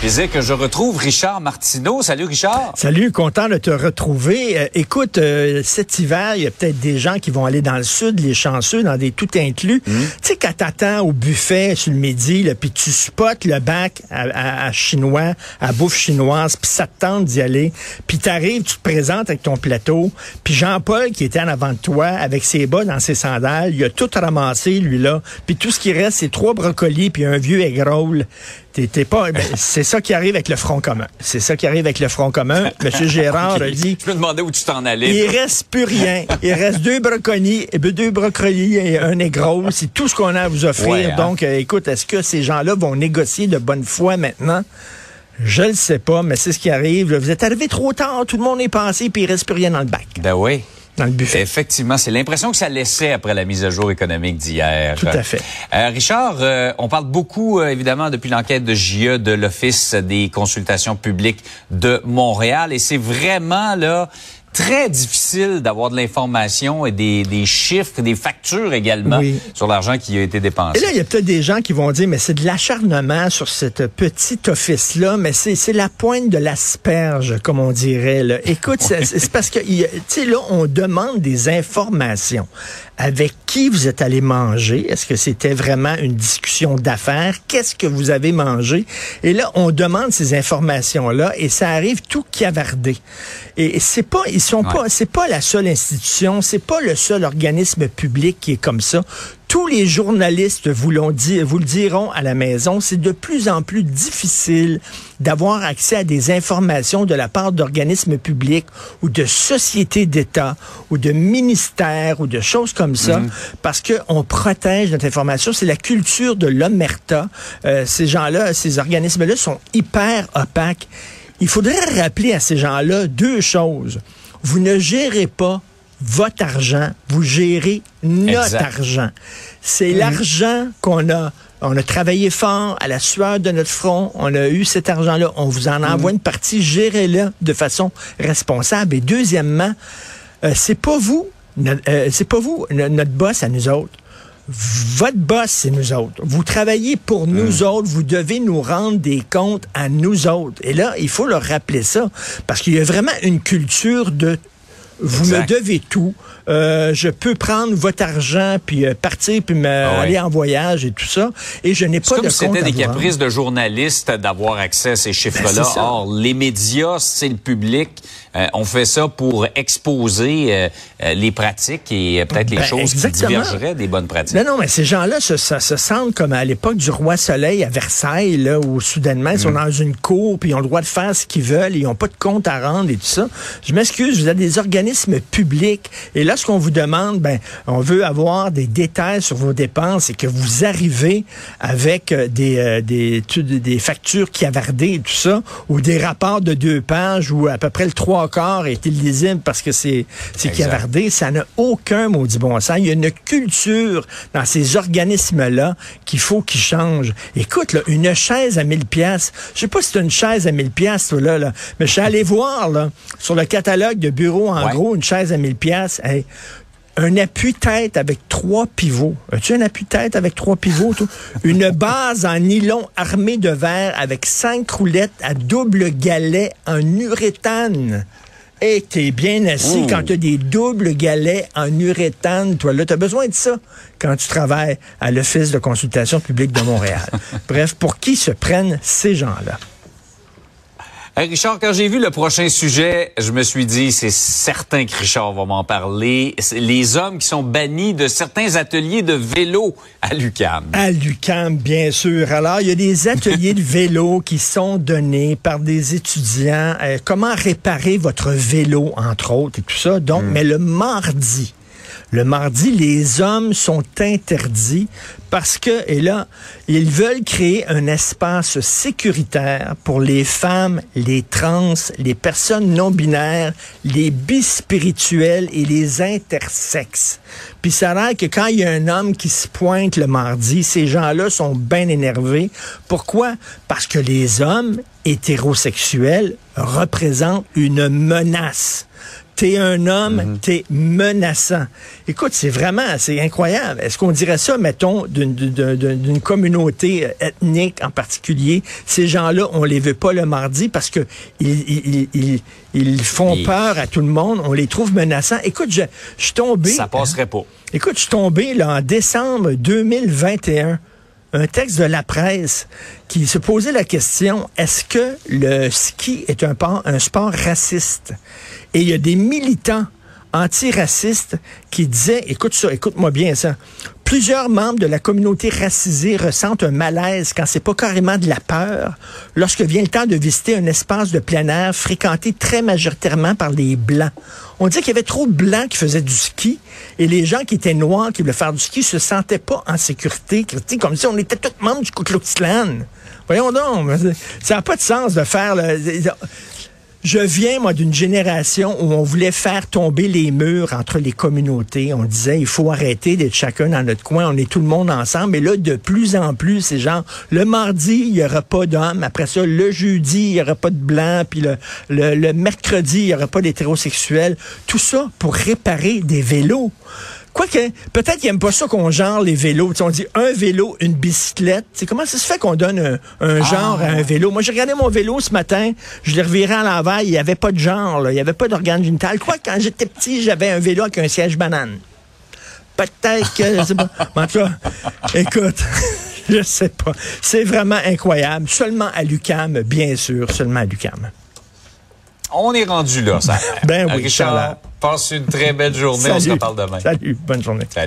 Plaisir que je retrouve Richard Martineau. Salut Richard. Salut, content de te retrouver. Euh, écoute, euh, cet hiver, il y a peut-être des gens qui vont aller dans le sud, les chanceux, dans des tout inclus. Tu sais, quand t'attends au buffet sur le midi, puis tu spots le bac à, à- à chinois, à bouffe chinoise, puis ça te tente d'y aller. Puis t'arrives, tu te présentes avec ton plateau, puis Jean-Paul qui était en avant de toi, avec ses bas dans ses sandales, il a tout ramassé, lui-là. Puis tout ce qui reste, c'est trois brocolis, puis un vieux egg roll. T'es- t'es pas, ben, c'est ça qui arrive avec le Front commun. C'est ça qui arrive avec le Front commun. Monsieur Gérard a dit, Je me demandais où tu t'en allais. il reste plus rien. Il reste deux brocolis, et ben, deux brocolis et un roll. C'est tout ce qu'on a à vous offrir. Ouais, hein. Donc, euh, écoute, est-ce que ces gens-là vont négocier de bonne foi maintenant? Je le sais pas, mais c'est ce qui arrive. Vous êtes arrivé trop tard, tout le monde est passé, puis il reste plus rien dans le bac, Ben oui. Dans le buffet. Effectivement, c'est l'impression que ça laissait après la mise à jour économique d'hier. Tout à fait. Euh, Richard, euh, on parle beaucoup, euh, évidemment, depuis l'enquête de JE de l'Office des consultations publiques de Montréal, et c'est vraiment là très difficile d'avoir de l'information et des, des chiffres, des factures également Oui. sur l'argent qui a été dépensé. Et là, il y a peut-être des gens qui vont dire, mais c'est de l'acharnement sur cette petite office-là, mais c'est la pointe de l'asperge, comme on dirait. Là. Écoute, c'est c'est parce que, tu sais, là, on demande des informations. Avec qui vous êtes allé manger? Est-ce que c'était vraiment une discussion d'affaires? Qu'est-ce que vous avez mangé? Et là, on demande ces informations-là et ça arrive tout cavardé. Et c'est pas, ils sont Ouais. pas, c'est pas la seule institution, c'est pas le seul organisme public qui est comme ça. Tous les journalistes vous, l'ont dit, vous le diront à la maison, c'est de plus en plus difficile d'avoir accès à des informations de la part d'organismes publics ou de sociétés d'État ou de ministères ou de choses comme ça, parce que on protège notre information. C'est la culture de l'omerta. Euh, ces gens-là, ces organismes-là sont hyper opaques. Il faudrait rappeler à ces gens-là deux choses. Vous ne gérez pas votre argent, vous gérez notre Exact. argent. C'est l'argent qu'on a. On a travaillé fort à la sueur de notre front. On a eu cet argent-là. On vous en envoie une partie. Gérez-le de façon responsable. Et deuxièmement, euh, c'est pas vous, euh, c'est pas vous, no- notre boss à nous autres. Votre boss, c'est nous autres. Vous travaillez pour nous autres. Vous devez nous rendre des comptes à nous autres. Et là, il faut leur rappeler ça. Parce qu'il y a vraiment une culture de vous Exact. me devez tout. Euh, je peux prendre votre argent puis euh, partir puis me Ah ouais. aller en voyage et tout ça. Et je n'ai pas comme de si c'était des caprices de journalistes d'avoir accès à ces Ben, chiffres-là. Or, les médias, c'est le public. Euh, on fait ça pour exposer euh, euh, les pratiques et peut-être les Ben, choses exactement. qui divergeraient des bonnes pratiques. Non, non, mais ces gens-là se, se, se sentent comme à l'époque du roi Soleil à Versailles, là, où soudainement ils sont dans une cour, puis ils ont le droit de faire ce qu'ils veulent, ils n'ont pas de compte à rendre et tout ça. Je m'excuse, vous êtes des organismes publics, et là, ce qu'on vous demande, ben, on veut avoir des détails sur vos dépenses et que vous arrivez avec des, euh, des, tu- des factures cavardées et tout ça, ou des rapports de deux pages où à peu près le trois quarts est illisible parce que c'est cavardé. Ça n'a aucun maudit bon sens. Il y a une culture dans ces organismes-là qu'il faut qu'ils changent. Écoute, là, une chaise à 1000 pièces. Je sais pas si c'est une chaise à 1000 pièces là, là, mais je suis allé voir là, sur le catalogue de bureau en Ouais. gros une chaise à 1000 pièces. Un appui-tête avec trois pivots. As-tu un appui-tête avec trois pivots? toi? Une base en nylon armée de verre avec cinq roulettes à double galet en uréthane. Et t'es bien assis quand t'as des doubles galets en uréthane. Toi, là, t'as besoin de ça quand tu travailles à l'Office de consultation publique de Montréal. Bref, pour qui se prennent ces gens-là? Richard, quand j'ai vu le prochain sujet, je me suis dit, c'est certain que Richard va m'en parler. Les hommes qui sont bannis de certains ateliers de vélo à l'UQAM. À l'UQAM, bien sûr. Alors, il y a des ateliers de vélo qui sont donnés par des étudiants. Euh, comment réparer votre vélo, entre autres, et tout ça. Donc, mais le mardi, le mardi, les hommes sont interdits parce que, et là, ils veulent créer un espace sécuritaire pour les femmes, les trans, les personnes non binaires, les bispirituels et les intersexes. Puis ça a l'air que quand il y a un homme qui se pointe le mardi, ces gens-là sont bien énervés. Pourquoi? Parce que les hommes hétérosexuels représentent une menace T'es un homme, t'es menaçant. Écoute, c'est vraiment, c'est incroyable. Est-ce qu'on dirait ça, mettons, d'une- communauté euh, ethnique en particulier? Ces gens-là, on les veut pas le mardi parce que ils, ils, ils, ils font peur à tout le monde. On les trouve menaçants. Écoute, je, je suis tombé. Ça passerait pas. Écoute, je suis tombé là, en décembre 2021, un texte de la presse qui se posait la question, est-ce que le ski est un, sport- raciste? Et il y a des militants antiracistes qui disaient, écoute ça, écoute-moi bien ça, plusieurs membres de la communauté racisée ressentent un malaise quand c'est pas carrément de la peur lorsque vient le temps de visiter un espace de plein air fréquenté très majoritairement par les Blancs. On dit qu'il y avait trop de Blancs qui faisaient du ski et les gens qui étaient noirs, qui voulaient faire du ski, se sentaient pas en sécurité. Comme si on était tous membres du Ku Klux. Voyons donc, ça n'a pas de sens de faire... le- je viens, moi, d'une génération où on voulait faire tomber les murs entre les communautés. On disait, il faut arrêter d'être chacun dans notre coin. On est tout le monde ensemble. Et là, de plus en plus, c'est genre, le mardi, il n'y aura pas d'hommes. Après ça, le jeudi, il n'y aura pas de blancs. Puis le, le, le mercredi, il n'y aura pas d'hétérosexuels. Tout ça pour réparer des vélos. Quoique, peut-être qu'ils n'aiment pas ça qu'on genre les vélos. Tu sais, on dit un vélo, une bicyclette. C'est comment ça se fait qu'on donne un, un genre à un vélo? Moi, j'ai regardé mon vélo ce matin, je l'ai reviré à l'envers, il n'y avait pas de genre, là. il n'y avait pas d'organe génital. Quoi quand j'étais petit, j'avais un vélo avec un siège banane. Peut-être que, je sais pas. Mais En tout cas, écoute, je sais pas. C'est vraiment incroyable. Seulement à l'UCAM, bien sûr, seulement à l'UCAM. On est rendu là, ça. Ben oui, Richard, passe une très belle journée. On se reparle demain. Salut, bonne journée. Salut.